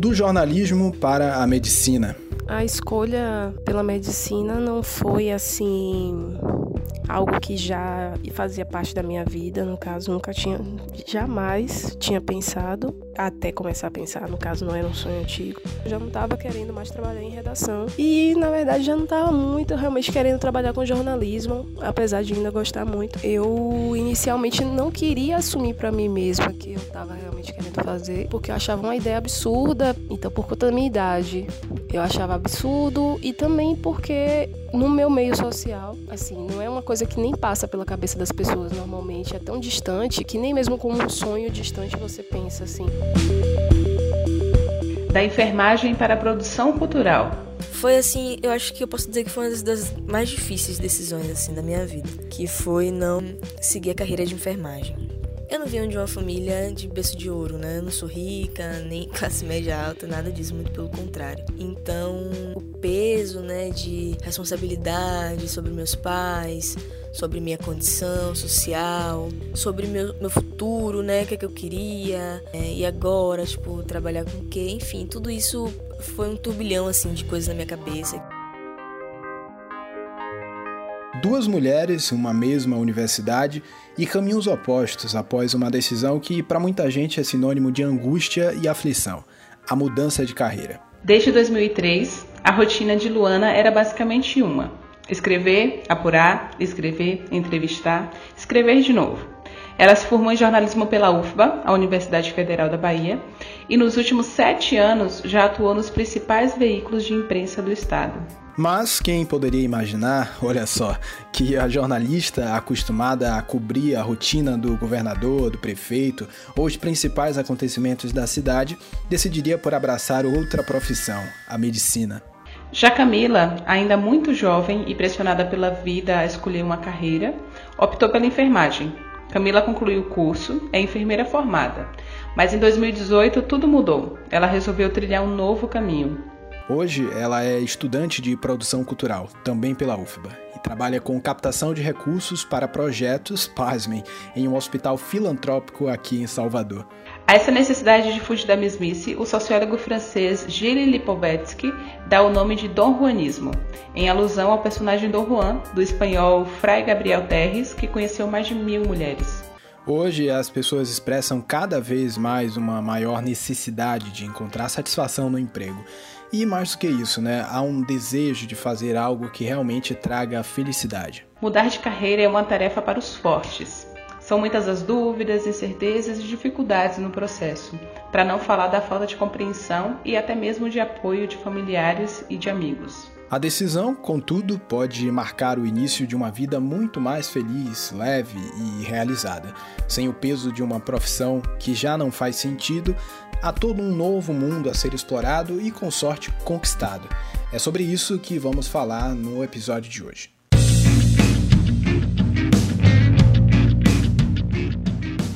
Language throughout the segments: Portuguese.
do jornalismo para a medicina. A escolha pela medicina não foi assim algo que já fazia parte da minha vida, no caso, nunca tinha, jamais tinha pensado, até começar a pensar, no caso, não era um sonho antigo. Eu já não estava querendo mais trabalhar em redação e, na verdade, já não estava muito realmente querendo trabalhar com jornalismo, apesar de ainda gostar muito. Eu inicialmente não queria assumir para mim mesma que eu estava realmente querendo fazer, porque eu achava uma ideia absurda, então por conta da minha idade, eu achava absurdo e também porque no meu meio social, assim, não é uma coisa que nem passa pela cabeça das pessoas normalmente, é tão distante que nem mesmo como um sonho distante você pensa assim. Da enfermagem para a produção cultural. Foi assim, eu acho que eu posso dizer que foi uma das mais difíceis decisões assim da minha vida, que foi não seguir a carreira de enfermagem. Eu não venho de uma família de berço de ouro, né? Eu não sou rica, nem classe média alta, nada disso, muito pelo contrário. Então, o peso, né, de responsabilidade sobre meus pais, sobre minha condição social, sobre meu, meu futuro, né, o que, é que eu queria, é, e agora, tipo, trabalhar com o quê, enfim, tudo isso foi um turbilhão, assim, de coisas na minha cabeça. Duas mulheres, uma mesma universidade e caminhos opostos após uma decisão que para muita gente é sinônimo de angústia e aflição: a mudança de carreira. Desde 2003, a rotina de Luana era basicamente uma: escrever, apurar, escrever, entrevistar, escrever de novo. Ela se formou em jornalismo pela UFBA, a Universidade Federal da Bahia, e nos últimos sete anos já atuou nos principais veículos de imprensa do estado. Mas quem poderia imaginar, olha só, que a jornalista acostumada a cobrir a rotina do governador, do prefeito ou os principais acontecimentos da cidade decidiria por abraçar outra profissão, a medicina. Já Camila, ainda muito jovem e pressionada pela vida a escolher uma carreira, optou pela enfermagem. Camila concluiu o curso, é enfermeira formada, mas em 2018 tudo mudou. Ela resolveu trilhar um novo caminho. Hoje ela é estudante de produção cultural, também pela UFBA, e trabalha com captação de recursos para projetos, pasmem, em um hospital filantrópico aqui em Salvador. A essa necessidade de fugir da mesmice, o sociólogo francês Gilles Lipovetsky dá o nome de Dom Juanismo, em alusão ao personagem Dom Juan, do espanhol Fray Gabriel Terres, que conheceu mais de mil mulheres. Hoje as pessoas expressam cada vez mais uma maior necessidade de encontrar satisfação no emprego e mais do que isso, né? Há um desejo de fazer algo que realmente traga felicidade. Mudar de carreira é uma tarefa para os fortes. São muitas as dúvidas, incertezas e dificuldades no processo, para não falar da falta de compreensão e até mesmo de apoio de familiares e de amigos. A decisão, contudo, pode marcar o início de uma vida muito mais feliz, leve e realizada, sem o peso de uma profissão que já não faz sentido há todo um novo mundo a ser explorado e, com sorte, conquistado. É sobre isso que vamos falar no episódio de hoje.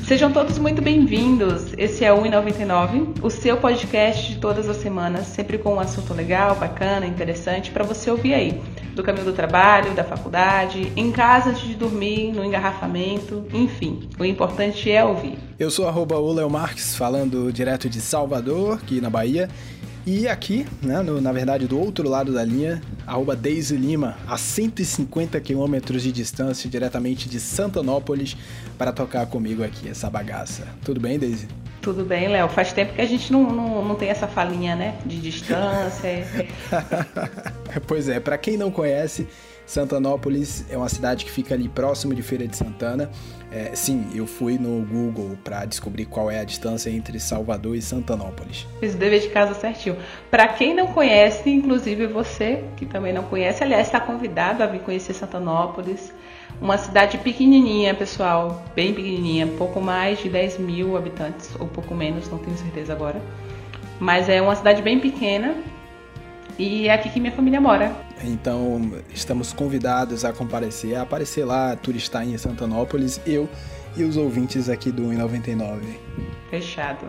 Sejam todos muito bem-vindos. Esse é o 1,99, o seu podcast de todas as semanas, sempre com um assunto legal, bacana, interessante para você ouvir aí do caminho do trabalho, da faculdade, em casa antes de dormir, no engarrafamento, enfim. O importante é ouvir. Eu sou arroba Marques, falando direto de Salvador, aqui na Bahia. E aqui, né, no, na verdade, do outro lado da linha, arroba Deise Lima, a 150 quilômetros de distância, diretamente de Santanópolis, para tocar comigo aqui essa bagaça. Tudo bem, Deise? Tudo bem, Léo. Faz tempo que a gente não, não, não tem essa falinha, né? De distância. pois é, para quem não conhece, Santanópolis é uma cidade que fica ali próximo de Feira de Santana. É, sim, eu fui no Google para descobrir qual é a distância entre Salvador e Santanópolis. Fiz o dever de casa certinho. Para quem não conhece, inclusive você que também não conhece, aliás, está convidado a vir conhecer Santanópolis. Uma cidade pequenininha, pessoal, bem pequenininha, pouco mais de 10 mil habitantes, ou pouco menos, não tenho certeza agora. Mas é uma cidade bem pequena e é aqui que minha família mora. Então, estamos convidados a comparecer, a aparecer lá, turistar em Santanópolis, eu e os ouvintes aqui do 1,99. Fechado.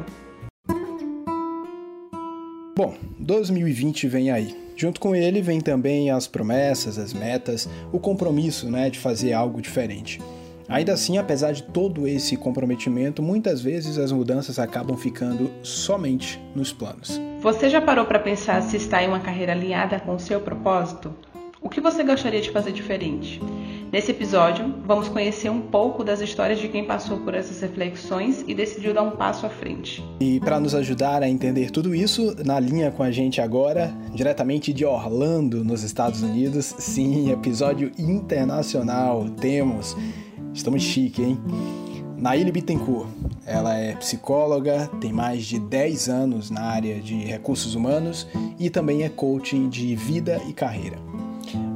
Bom, 2020 vem aí. Junto com ele vem também as promessas, as metas, o compromisso né, de fazer algo diferente. Ainda assim, apesar de todo esse comprometimento, muitas vezes as mudanças acabam ficando somente nos planos. Você já parou para pensar se está em uma carreira alinhada com o seu propósito? O que você gostaria de fazer diferente? Nesse episódio, vamos conhecer um pouco das histórias de quem passou por essas reflexões e decidiu dar um passo à frente. E para nos ajudar a entender tudo isso, na linha com a gente agora, diretamente de Orlando, nos Estados Unidos, sim, episódio internacional, temos Estamos chique, hein? Naíli Bittencourt, ela é psicóloga, tem mais de 10 anos na área de recursos humanos e também é coaching de vida e carreira.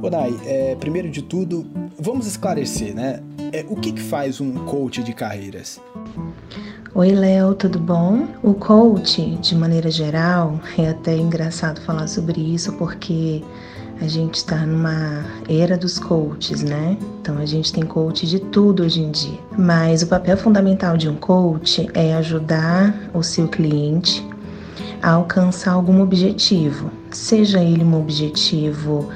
Ô Nai, é, primeiro de tudo, vamos esclarecer, né? É, o que, que faz um coach de carreiras? Oi, Léo, tudo bom? O coach, de maneira geral, é até engraçado falar sobre isso porque a gente está numa era dos coaches, né? Então a gente tem coach de tudo hoje em dia. Mas o papel fundamental de um coach é ajudar o seu cliente a alcançar algum objetivo, seja ele um objetivo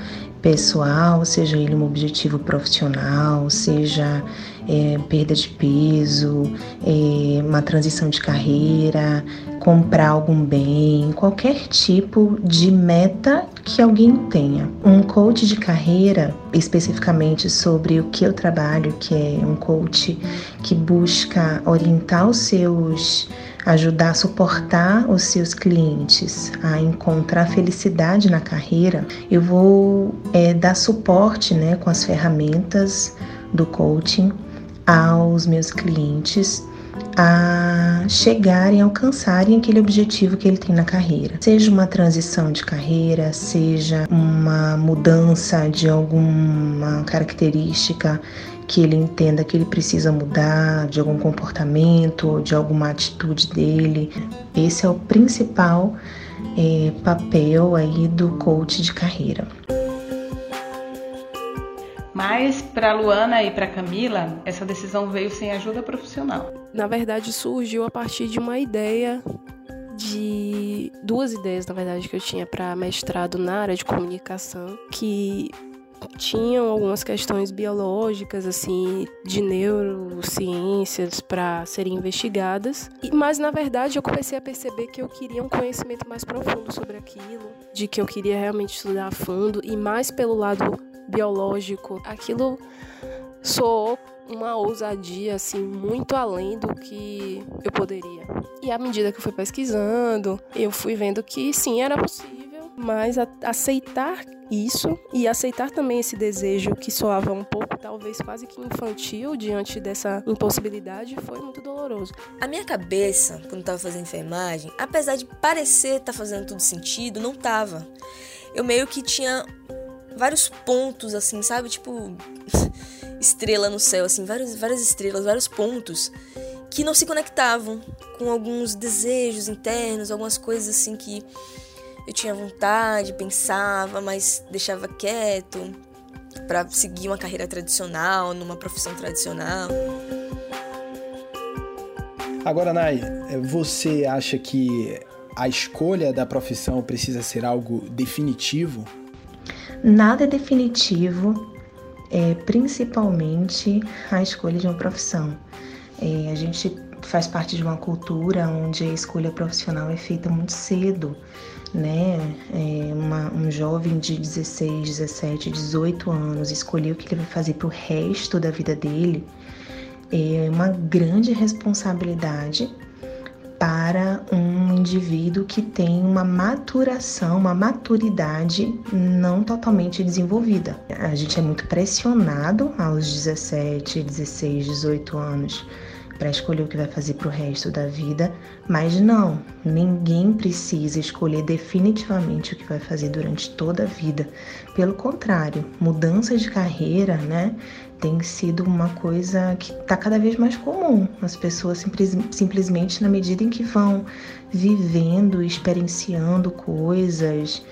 pessoal, seja ele um objetivo profissional, seja é, perda de peso, é, uma transição de carreira, comprar algum bem, qualquer tipo de meta que alguém tenha. Um coach de carreira, especificamente sobre o que eu trabalho, que é um coach que busca orientar os seus ajudar a suportar os seus clientes a encontrar felicidade na carreira, eu vou é, dar suporte né, com as ferramentas do coaching aos meus clientes a chegarem, alcançarem aquele objetivo que ele tem na carreira. Seja uma transição de carreira, seja uma mudança de alguma característica que ele entenda que ele precisa mudar de algum comportamento, de alguma atitude dele. Esse é o principal é, papel aí do coach de carreira. Mas para Luana e para Camila, essa decisão veio sem ajuda profissional. Na verdade, surgiu a partir de uma ideia de duas ideias, na verdade, que eu tinha para mestrado na área de comunicação, que tinham algumas questões biológicas, assim, de neurociências para serem investigadas. Mas na verdade eu comecei a perceber que eu queria um conhecimento mais profundo sobre aquilo, de que eu queria realmente estudar a fundo e mais pelo lado biológico. Aquilo soou uma ousadia assim muito além do que eu poderia. E à medida que eu fui pesquisando, eu fui vendo que sim, era possível, mas aceitar isso e aceitar também esse desejo que soava um pouco, talvez quase que infantil, diante dessa impossibilidade, foi muito doloroso. A minha cabeça, quando estava fazendo enfermagem, apesar de parecer estar tá fazendo tudo sentido, não tava. Eu meio que tinha vários pontos, assim, sabe? Tipo, estrela no céu, assim, várias, várias estrelas, vários pontos que não se conectavam com alguns desejos internos, algumas coisas assim que eu tinha vontade, pensava, mas deixava quieto para seguir uma carreira tradicional, numa profissão tradicional. Agora, Nai, você acha que a escolha da profissão precisa ser algo definitivo Nada é definitivo, é, principalmente a escolha de uma profissão. É, a gente faz parte de uma cultura onde a escolha profissional é feita muito cedo, né? É uma, um jovem de 16, 17, 18 anos escolher o que ele vai fazer para o resto da vida dele é uma grande responsabilidade para um indivíduo que tem uma maturação, uma maturidade não totalmente desenvolvida. A gente é muito pressionado aos 17, 16, 18 anos para escolher o que vai fazer para o resto da vida, mas não, ninguém precisa escolher definitivamente o que vai fazer durante toda a vida. Pelo contrário, mudança de carreira, né, tem sido uma coisa que está cada vez mais comum. As pessoas simples, simplesmente, na medida em que vão vivendo, experienciando coisas,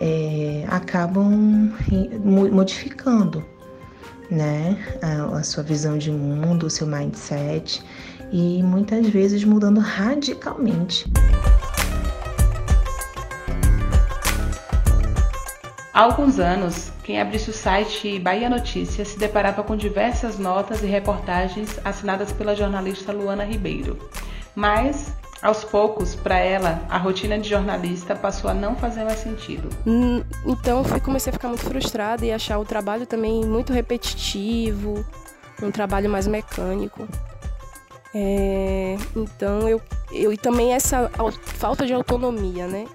é, acabam modificando né? A, a sua visão de mundo, o seu mindset e muitas vezes mudando radicalmente. Há alguns anos, quem abrisse o site Bahia Notícias se deparava com diversas notas e reportagens assinadas pela jornalista Luana Ribeiro. Mas, aos poucos, para ela, a rotina de jornalista passou a não fazer mais sentido. Hum, então, eu comecei a ficar muito frustrada e achar o trabalho também muito repetitivo, um trabalho mais mecânico. É, então eu, eu e também essa falta de autonomia, né?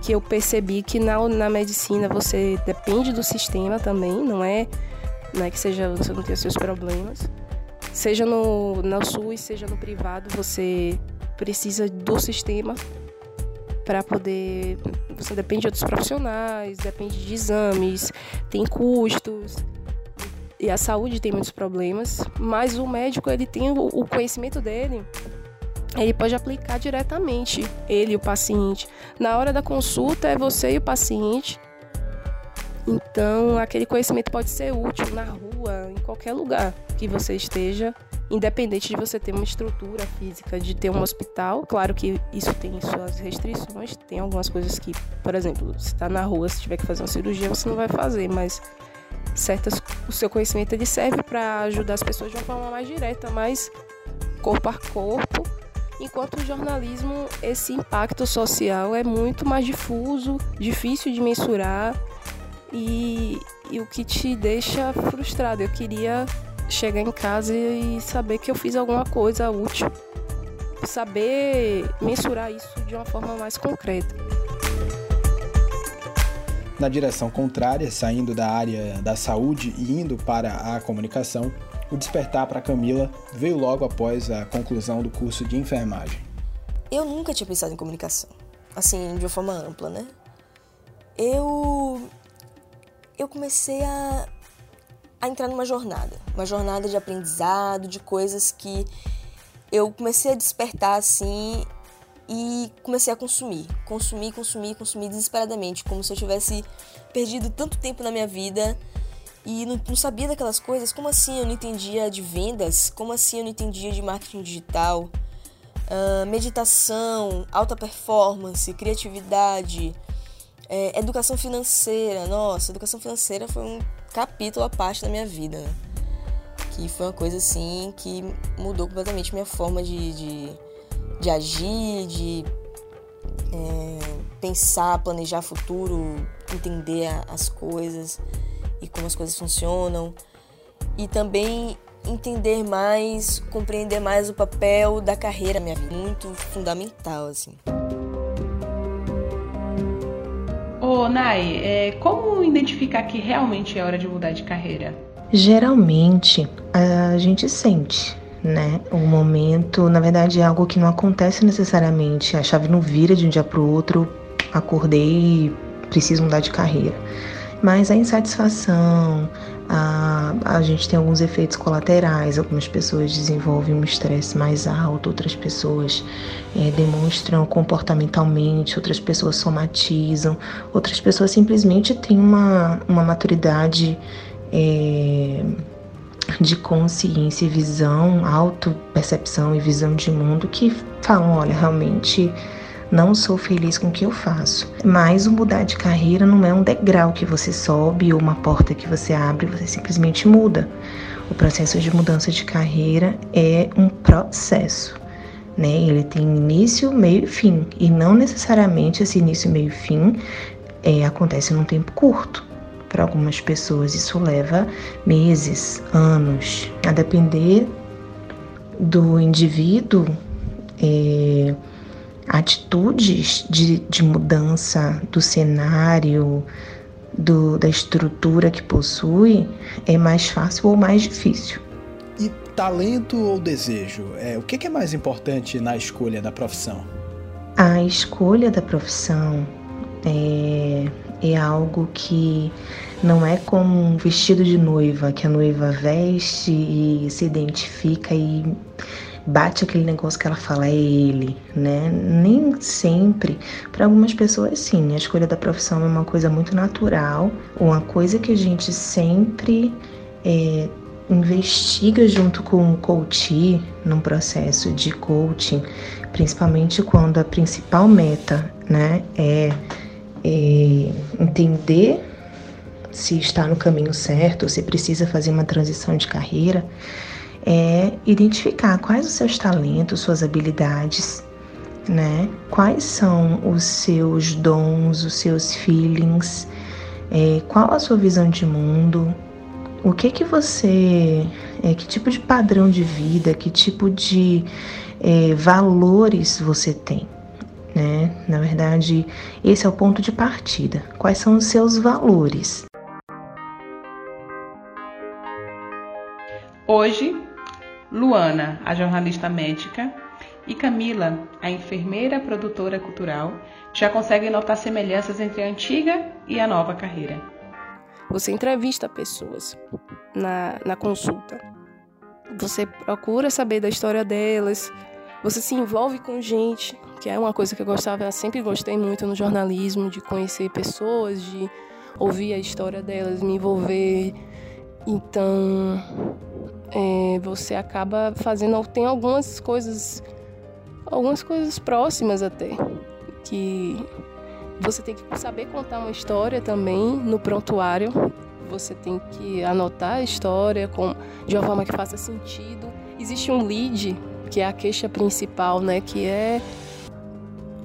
Que eu percebi que na, na medicina você depende do sistema também, não é, não é que seja você não tem seus problemas. Seja no, no SUS, seja no privado, você precisa do sistema para poder. Você depende de outros profissionais, depende de exames, tem custos e a saúde tem muitos problemas, mas o médico ele tem o conhecimento dele, ele pode aplicar diretamente ele e o paciente. Na hora da consulta é você e o paciente. Então, aquele conhecimento pode ser útil na rua, em qualquer lugar que você esteja, independente de você ter uma estrutura física, de ter um hospital. Claro que isso tem suas restrições, tem algumas coisas que, por exemplo, se está na rua, se tiver que fazer uma cirurgia, você não vai fazer, mas certas o seu conhecimento ele serve para ajudar as pessoas de uma forma mais direta, mais corpo a corpo. Enquanto o jornalismo, esse impacto social é muito mais difuso, difícil de mensurar e, e o que te deixa frustrado. Eu queria chegar em casa e saber que eu fiz alguma coisa útil, saber mensurar isso de uma forma mais concreta na direção contrária, saindo da área da saúde e indo para a comunicação, o despertar para Camila veio logo após a conclusão do curso de enfermagem. Eu nunca tinha pensado em comunicação, assim, de uma forma ampla, né? Eu eu comecei a, a entrar numa jornada, uma jornada de aprendizado, de coisas que eu comecei a despertar assim e comecei a consumir, consumir, consumir, consumir desesperadamente, como se eu tivesse perdido tanto tempo na minha vida e não, não, sabia daquelas coisas. Como assim eu não entendia de vendas? Como assim eu não entendia de marketing digital? Uh, meditação, alta performance, criatividade, é, educação financeira. Nossa, educação financeira foi um capítulo à parte da minha vida. Que foi uma coisa assim que mudou completamente minha forma de, de de agir, de é, pensar, planejar futuro, entender as coisas e como as coisas funcionam. E também entender mais, compreender mais o papel da carreira na minha vida. Muito fundamental, assim. Ô, Nai, é, como identificar que realmente é hora de mudar de carreira? Geralmente, a gente sente né? O momento, na verdade, é algo que não acontece necessariamente. A chave não vira de um dia para o outro, acordei preciso mudar de carreira. Mas a insatisfação, a, a gente tem alguns efeitos colaterais. Algumas pessoas desenvolvem um estresse mais alto, outras pessoas é, demonstram comportamentalmente, outras pessoas somatizam, outras pessoas simplesmente têm uma, uma maturidade. É, de consciência e visão, auto-percepção e visão de mundo que falam: olha, realmente não sou feliz com o que eu faço. Mas o mudar de carreira não é um degrau que você sobe ou uma porta que você abre, você simplesmente muda. O processo de mudança de carreira é um processo. Né? Ele tem início, meio e fim. E não necessariamente esse início, meio e fim é, acontece num tempo curto. Para algumas pessoas isso leva meses, anos, a depender do indivíduo, é, atitudes de, de mudança do cenário, do, da estrutura que possui, é mais fácil ou mais difícil. E talento ou desejo? É, o que é mais importante na escolha da profissão? A escolha da profissão é, é algo que não é como um vestido de noiva, que a noiva veste e se identifica e bate aquele negócio que ela fala, é ele, né? Nem sempre. Para algumas pessoas, sim, a escolha da profissão é uma coisa muito natural, uma coisa que a gente sempre é, investiga junto com o coach num processo de coaching, principalmente quando a principal meta, né, é é, entender se está no caminho certo, se precisa fazer uma transição de carreira, é identificar quais os seus talentos, suas habilidades, né? Quais são os seus dons, os seus feelings, é, qual a sua visão de mundo, o que que você, é, que tipo de padrão de vida, que tipo de é, valores você tem, né? Na verdade, esse é o ponto de partida. Quais são os seus valores? Hoje, Luana, a jornalista médica, e Camila, a enfermeira produtora cultural, já conseguem notar semelhanças entre a antiga e a nova carreira. Você entrevista pessoas na, na consulta. Você procura saber da história delas. Você se envolve com gente, que é uma coisa que eu gostava, eu sempre gostei muito no jornalismo, de conhecer pessoas, de ouvir a história delas, me envolver. Então, é, você acaba fazendo. Tem algumas coisas algumas coisas próximas até. Que você tem que saber contar uma história também no prontuário. Você tem que anotar a história com, de uma forma que faça sentido. Existe um lead, que é a queixa principal, né? Que é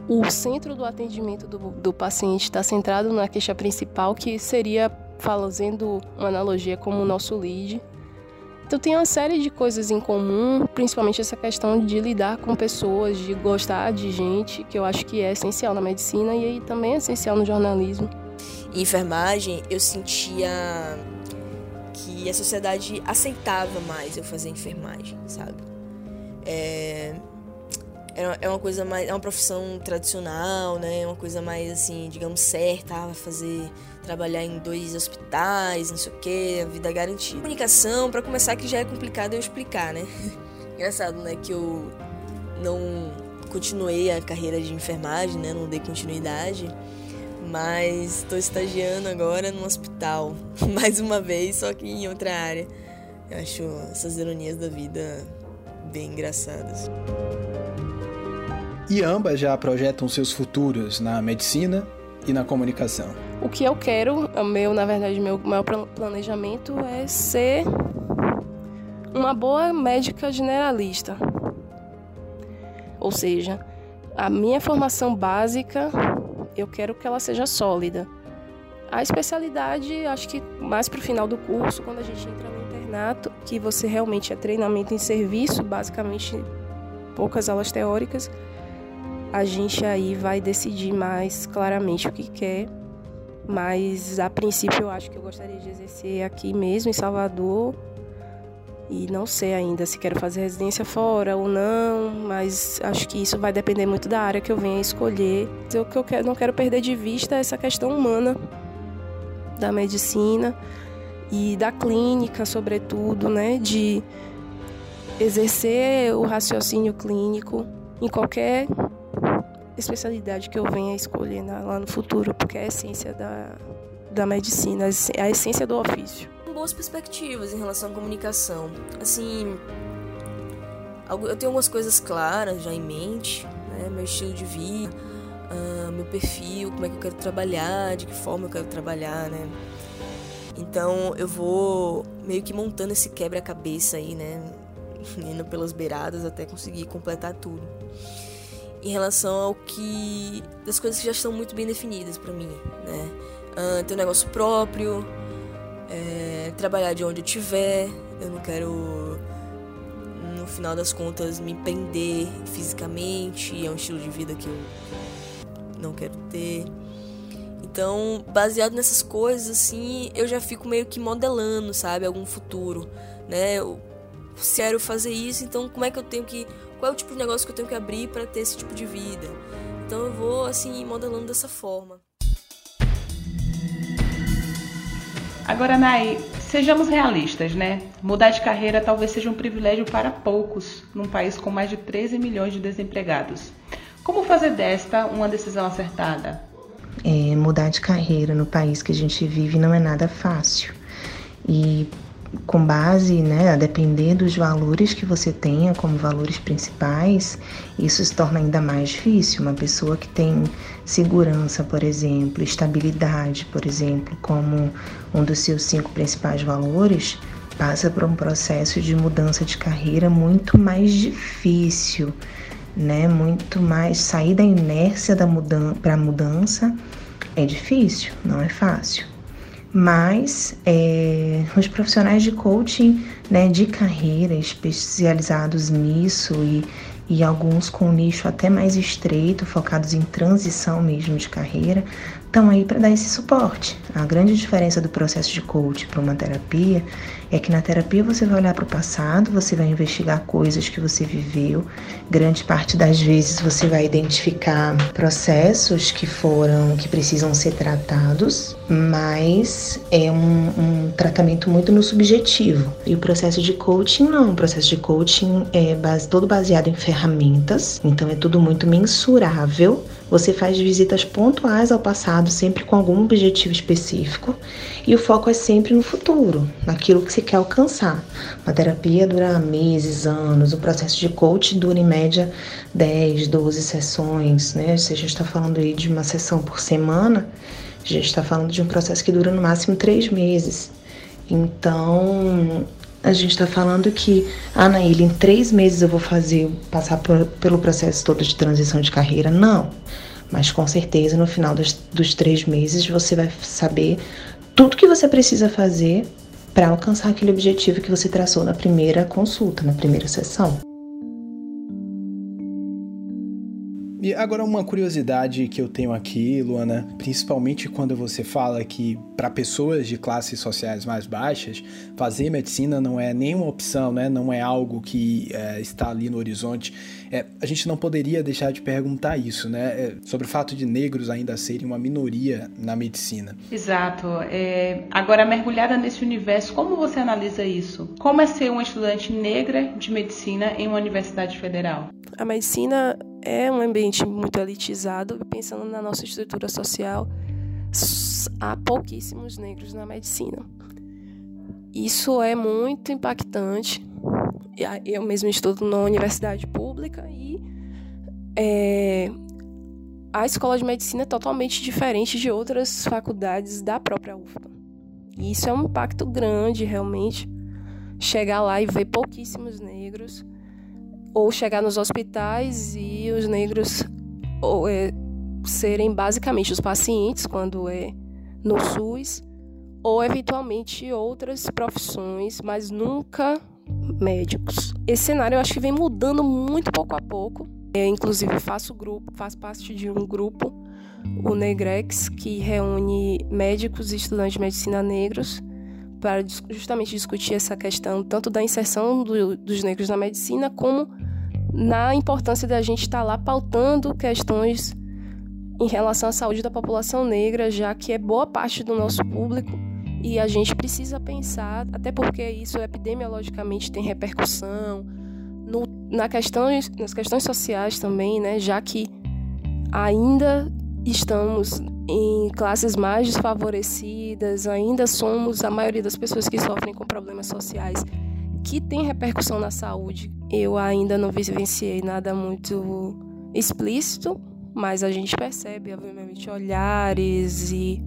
o centro do atendimento do, do paciente está centrado na queixa principal, que seria, fazendo uma analogia como o nosso lead, então tem uma série de coisas em comum, principalmente essa questão de lidar com pessoas, de gostar de gente, que eu acho que é essencial na medicina e aí também é essencial no jornalismo. Em enfermagem, eu sentia que a sociedade aceitava mais eu fazer enfermagem, sabe? É, é uma coisa mais. É uma profissão tradicional, né? É uma coisa mais assim, digamos, certa, ah, fazer trabalhar em dois hospitais, não sei o que, a vida garantida. Comunicação, para começar, que já é complicado eu explicar, né? Engraçado, né? Que eu não continuei a carreira de enfermagem, né? Não dei continuidade. Mas estou estagiando agora no hospital, mais uma vez, só que em outra área. Eu acho essas ironias da vida bem engraçadas. E ambas já projetam seus futuros na medicina e na comunicação. O que eu quero, meu, na verdade, meu maior planejamento é ser uma boa médica generalista. Ou seja, a minha formação básica, eu quero que ela seja sólida. A especialidade, acho que mais para o final do curso, quando a gente entra no internato, que você realmente é treinamento em serviço, basicamente poucas aulas teóricas, a gente aí vai decidir mais claramente o que quer mas a princípio eu acho que eu gostaria de exercer aqui mesmo em Salvador. E não sei ainda se quero fazer residência fora ou não, mas acho que isso vai depender muito da área que eu venha escolher. O que eu quero, não quero perder de vista é essa questão humana da medicina e da clínica, sobretudo, né, de exercer o raciocínio clínico em qualquer especialidade que eu venha escolher lá no futuro, porque é a essência da, da medicina, a essência do ofício. Boas perspectivas em relação à comunicação. Assim, eu tenho algumas coisas claras já em mente, né? meu estilo de vida, uh, meu perfil, como é que eu quero trabalhar, de que forma eu quero trabalhar, né? Então eu vou meio que montando esse quebra-cabeça aí, né? Indo pelas beiradas até conseguir completar tudo em relação ao que das coisas que já estão muito bem definidas para mim, né? Uh, ter um negócio próprio, é, trabalhar de onde eu estiver, eu não quero no final das contas me prender fisicamente, é um estilo de vida que eu não quero ter. Então, baseado nessas coisas assim, eu já fico meio que modelando, sabe, algum futuro, né? Eu quero fazer isso, então como é que eu tenho que qual é o tipo de negócio que eu tenho que abrir para ter esse tipo de vida. Então eu vou assim modelando dessa forma. Agora, Nai, sejamos realistas, né? Mudar de carreira talvez seja um privilégio para poucos num país com mais de 13 milhões de desempregados. Como fazer desta uma decisão acertada? É, mudar de carreira no país que a gente vive não é nada fácil. E com base, né, a depender dos valores que você tenha como valores principais, isso se torna ainda mais difícil. Uma pessoa que tem segurança, por exemplo, estabilidade, por exemplo, como um dos seus cinco principais valores, passa por um processo de mudança de carreira muito mais difícil, né? Muito mais sair da inércia da mudança para mudança é difícil, não é fácil mas é, os profissionais de coaching né, de carreira especializados nisso e, e alguns com um nicho até mais estreito, focados em transição mesmo de carreira, estão aí para dar esse suporte. A grande diferença do processo de coaching para uma terapia é que na terapia você vai olhar para o passado, você vai investigar coisas que você viveu. Grande parte das vezes você vai identificar processos que foram, que precisam ser tratados, mas é um, um tratamento muito no subjetivo. E o processo de coaching não. O processo de coaching é base, todo baseado em ferramentas, então é tudo muito mensurável você faz visitas pontuais ao passado, sempre com algum objetivo específico, e o foco é sempre no futuro, naquilo que se quer alcançar. Uma terapia dura meses, anos, o processo de coaching dura em média 10, 12 sessões, né? Se a gente está falando aí de uma sessão por semana, a gente está falando de um processo que dura no máximo três meses. Então, a gente está falando que, ah, Naíla, em três meses eu vou fazer, passar por, pelo processo todo de transição de carreira. Não. Mas com certeza no final dos, dos três meses você vai saber tudo que você precisa fazer para alcançar aquele objetivo que você traçou na primeira consulta, na primeira sessão. E agora uma curiosidade que eu tenho aqui, Luana, principalmente quando você fala que para pessoas de classes sociais mais baixas, fazer medicina não é nenhuma opção, né? não é algo que é, está ali no horizonte. É, a gente não poderia deixar de perguntar isso, né? É, sobre o fato de negros ainda serem uma minoria na medicina. Exato. É, agora, mergulhada nesse universo, como você analisa isso? Como é ser uma estudante negra de medicina em uma universidade federal? A medicina é um ambiente muito elitizado, pensando na nossa estrutura social, há pouquíssimos negros na medicina. Isso é muito impactante. Eu mesmo estudo na universidade pública e é, a escola de medicina é totalmente diferente de outras faculdades da própria UFBA. E isso é um impacto grande, realmente. Chegar lá e ver pouquíssimos negros ou chegar nos hospitais e os negros ou, é, serem basicamente os pacientes quando é no SUS ou eventualmente outras profissões, mas nunca médicos. Esse cenário eu acho que vem mudando muito pouco a pouco. Eu, inclusive faço grupo, faço parte de um grupo, o Negrex, que reúne médicos e estudantes de medicina negros para justamente discutir essa questão tanto da inserção do, dos negros na medicina como na importância da gente estar lá pautando questões em relação à saúde da população negra, já que é boa parte do nosso público e a gente precisa pensar, até porque isso epidemiologicamente tem repercussão no, na questões, nas questões sociais também, né, já que ainda estamos em classes mais desfavorecidas, ainda somos a maioria das pessoas que sofrem com problemas sociais que tem repercussão na saúde. Eu ainda não vivenciei nada muito explícito, mas a gente percebe, obviamente, olhares e.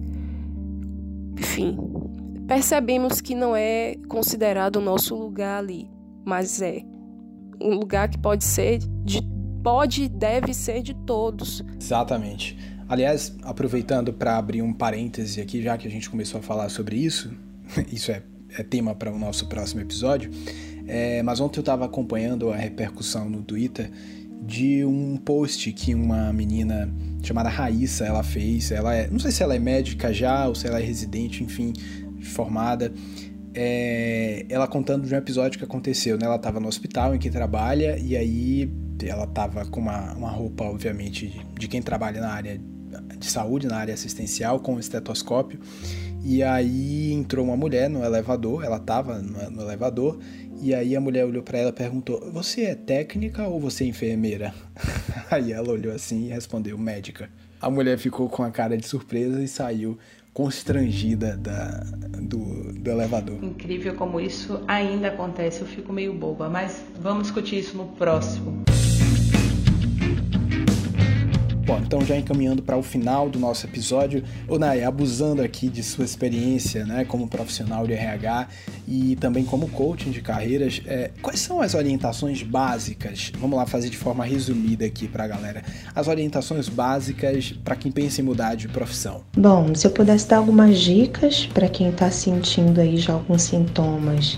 Enfim, percebemos que não é considerado o nosso lugar ali, mas é um lugar que pode ser de pode e deve ser de todos. Exatamente. Aliás, aproveitando para abrir um parêntese aqui, já que a gente começou a falar sobre isso, isso é, é tema para o nosso próximo episódio. É, mas ontem eu estava acompanhando a repercussão no Twitter de um post que uma menina chamada Raíssa ela fez. Ela é, não sei se ela é médica já ou se ela é residente, enfim, formada. É, ela contando de um episódio que aconteceu, né? Ela estava no hospital em que trabalha e aí ela estava com uma, uma roupa, obviamente, de, quem trabalha na área de saúde na área assistencial com estetoscópio. E aí entrou uma mulher no elevador, ela estava no elevador, e aí a mulher olhou para ela e perguntou: Você é técnica ou você é enfermeira? aí ela olhou assim e respondeu: Médica. A mulher ficou com a cara de surpresa e saiu constrangida da, do, do elevador. Incrível como isso ainda acontece, eu fico meio boba, mas vamos discutir isso no próximo. Bom, então já encaminhando para o final do nosso episódio, Onai, abusando aqui de sua experiência né, como profissional de RH e também como coaching de carreiras, é, quais são as orientações básicas? Vamos lá fazer de forma resumida aqui para a galera. As orientações básicas para quem pensa em mudar de profissão. Bom, se eu pudesse dar algumas dicas para quem está sentindo aí já alguns sintomas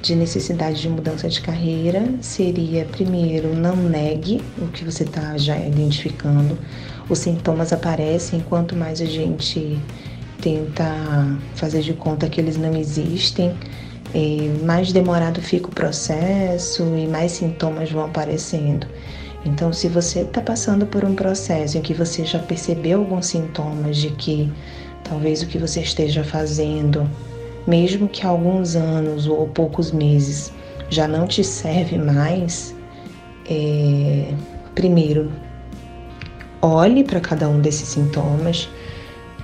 de necessidade de mudança de carreira seria, primeiro, não negue o que você está já identificando. Os sintomas aparecem quanto mais a gente tenta fazer de conta que eles não existem, mais demorado fica o processo e mais sintomas vão aparecendo. Então, se você está passando por um processo em que você já percebeu alguns sintomas de que talvez o que você esteja fazendo mesmo que alguns anos ou poucos meses já não te serve mais, é, primeiro, olhe para cada um desses sintomas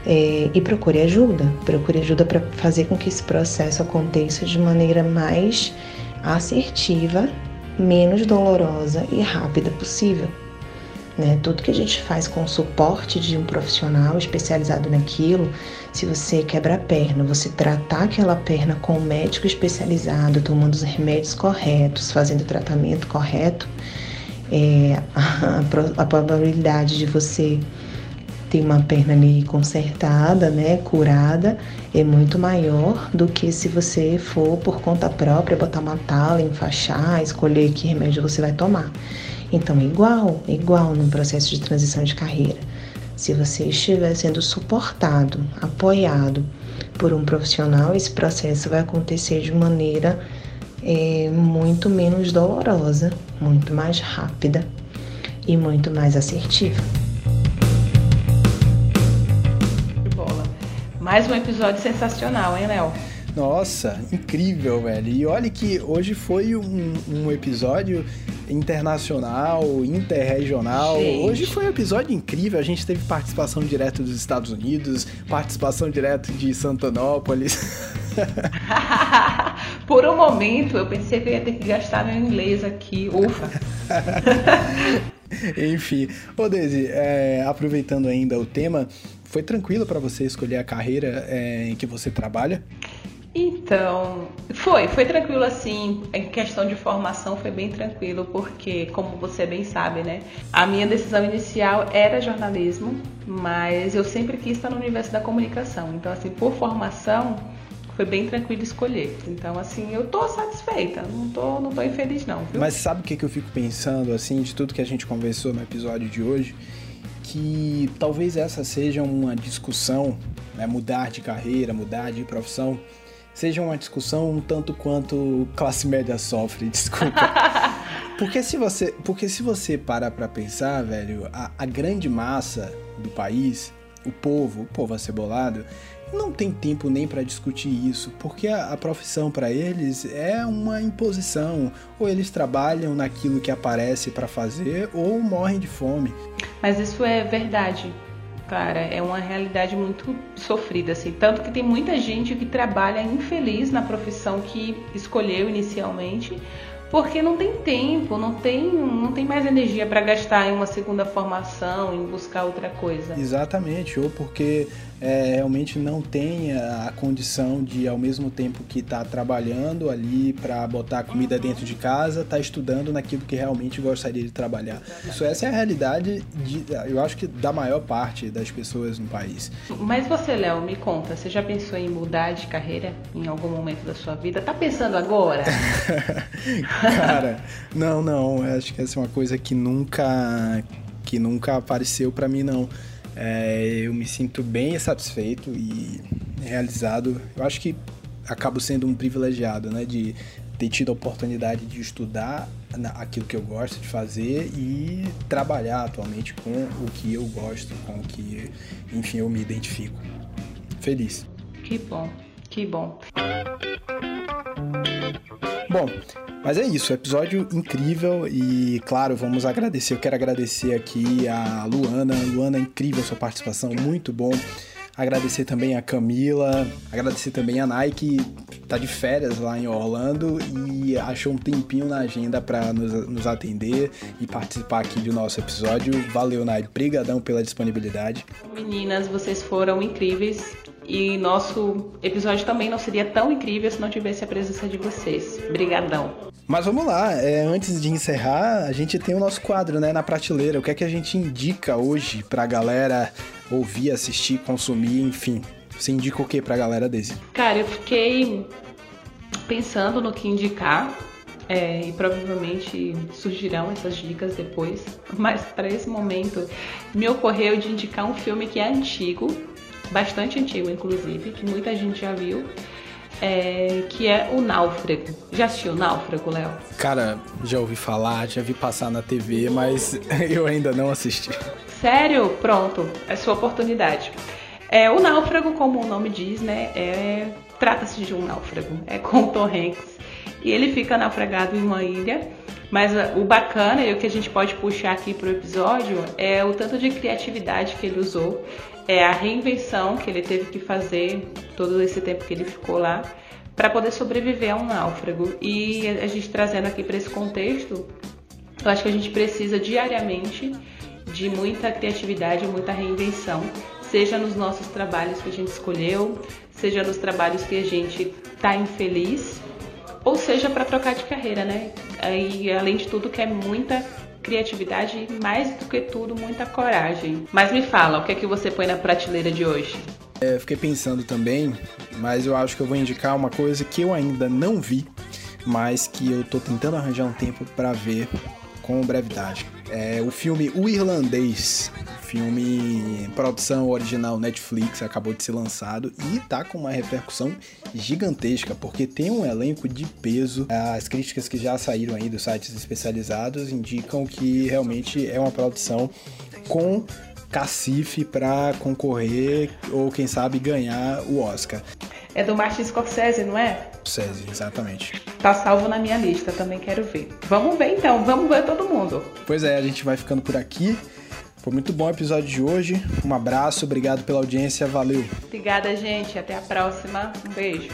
é, e procure ajuda. Procure ajuda para fazer com que esse processo aconteça de maneira mais assertiva, menos dolorosa e rápida possível. Né? Tudo que a gente faz com o suporte de um profissional especializado naquilo, se você quebra a perna, você tratar aquela perna com um médico especializado, tomando os remédios corretos, fazendo o tratamento correto, é, a, a probabilidade de você ter uma perna ali consertada, né, curada, é muito maior do que se você for por conta própria botar uma tala, enfaixar, escolher que remédio você vai tomar. Então, igual, igual no processo de transição de carreira. Se você estiver sendo suportado, apoiado por um profissional, esse processo vai acontecer de maneira é, muito menos dolorosa, muito mais rápida e muito mais assertiva. bola. Mais um episódio sensacional, hein, Léo? Nossa, incrível, velho. E olha que hoje foi um, um episódio internacional, interregional. Gente. Hoje foi um episódio incrível. A gente teve participação direto dos Estados Unidos, participação direto de Santanópolis. Por um momento eu pensei que eu ia ter que gastar meu inglês aqui. Ufa! Enfim, ô Daisy, é, aproveitando ainda o tema, foi tranquilo para você escolher a carreira é, em que você trabalha? Então, foi, foi tranquilo assim. Em questão de formação foi bem tranquilo, porque, como você bem sabe, né? A minha decisão inicial era jornalismo, mas eu sempre quis estar no universo da comunicação. Então, assim, por formação, foi bem tranquilo escolher. Então, assim, eu tô satisfeita, não tô, não tô infeliz, não. Viu? Mas sabe o que, que eu fico pensando, assim, de tudo que a gente conversou no episódio de hoje? Que talvez essa seja uma discussão, né? Mudar de carreira, mudar de profissão seja uma discussão um tanto quanto classe média sofre, desculpa. Porque se você, porque se você parar para pensar, velho, a, a, grande massa do país, o povo, o povo acebolado, não tem tempo nem para discutir isso, porque a, a profissão para eles é uma imposição, ou eles trabalham naquilo que aparece para fazer ou morrem de fome. Mas isso é verdade cara, é uma realidade muito sofrida, assim. Tanto que tem muita gente que trabalha infeliz na profissão que escolheu inicialmente, porque não tem tempo, não tem, não tem mais energia para gastar em uma segunda formação, em buscar outra coisa. Exatamente, ou porque é, realmente não tem a, condição de, ao mesmo tempo que está trabalhando ali para botar comida dentro de casa, estar tá estudando naquilo que realmente gostaria de trabalhar. Isso essa é a realidade, de, eu acho que da maior parte das pessoas no país. Mas você, Léo, me conta, você já pensou em mudar de carreira em algum momento da sua vida? Tá pensando agora? Cara, não, não, acho que essa é uma coisa que nunca que nunca apareceu para mim não. É, eu me sinto bem satisfeito e realizado. Eu acho que acabo sendo um privilegiado, né? De ter tido a oportunidade de estudar aquilo que eu gosto de fazer e trabalhar atualmente com o que eu gosto, com o que, enfim, eu me identifico. Feliz. Que bom, que bom. Bom, mas é isso, episódio incrível e, claro, vamos agradecer. Eu quero agradecer aqui a Luana. Luana, incrível sua participação, muito bom. Agradecer também a Camila, agradecer também a Nike, tá de férias lá em Orlando e achou um tempinho na agenda para nos, nos, atender e participar aqui do nosso episódio. Valeu, Nike, brigadão pela disponibilidade. Meninas, vocês foram incríveis e nosso episódio também não seria tão incrível se não tivesse a presença de vocês. Brigadão. Mas vamos lá, é, antes de encerrar, a gente tem o nosso quadro, né, na prateleira. O que é que a gente indica hoje pra galera ouvir, assistir, consumir, enfim? Você indica o que pra galera desse? Cara, eu fiquei pensando no que indicar. É, e provavelmente surgirão essas dicas depois, mas para esse momento me ocorreu de indicar um filme que é antigo, bastante antigo inclusive, que muita gente já viu, é, que é o Náufrago. Já assistiu o Náufrago, Léo? Cara, já ouvi falar, já vi passar na TV, mas eu ainda não assisti. Sério? Pronto, é sua oportunidade. É, o Náufrago, como o nome diz, né, é, trata-se de um náufrago, é com Tom Hanks. E ele fica naufragado em uma ilha, mas o bacana e o que a gente pode puxar aqui para o episódio é o tanto de criatividade que ele usou é a reinvenção que ele teve que fazer todo esse tempo que ele ficou lá para poder sobreviver a um náufrago. E a gente trazendo aqui para esse contexto, eu acho que a gente precisa diariamente de muita criatividade, muita reinvenção, seja nos nossos trabalhos que a gente escolheu, seja nos trabalhos que a gente está infeliz, ou seja para trocar de carreira, né? E além de tudo, que é muita criatividade e, mais do que tudo, muita coragem. Mas me fala, o que é que você põe na prateleira de hoje? É, fiquei pensando também, mas eu acho que eu vou indicar uma coisa que eu ainda não vi, mas que eu tô tentando arranjar um tempo para ver com brevidade. É o filme O Irlandês, filme produção original Netflix, acabou de ser lançado e tá com uma repercussão gigantesca, porque tem um elenco de peso. As críticas que já saíram aí dos sites especializados indicam que realmente é uma produção com cacife para concorrer ou quem sabe ganhar o Oscar. É do Martin Scorsese, não é? Scorsese, exatamente. Tá salvo na minha lista, também quero ver. Vamos ver então, vamos ver todo mundo. Pois é, a gente vai ficando por aqui. Foi muito bom o episódio de hoje. Um abraço, obrigado pela audiência, valeu. Obrigada, gente. Até a próxima. Um beijo.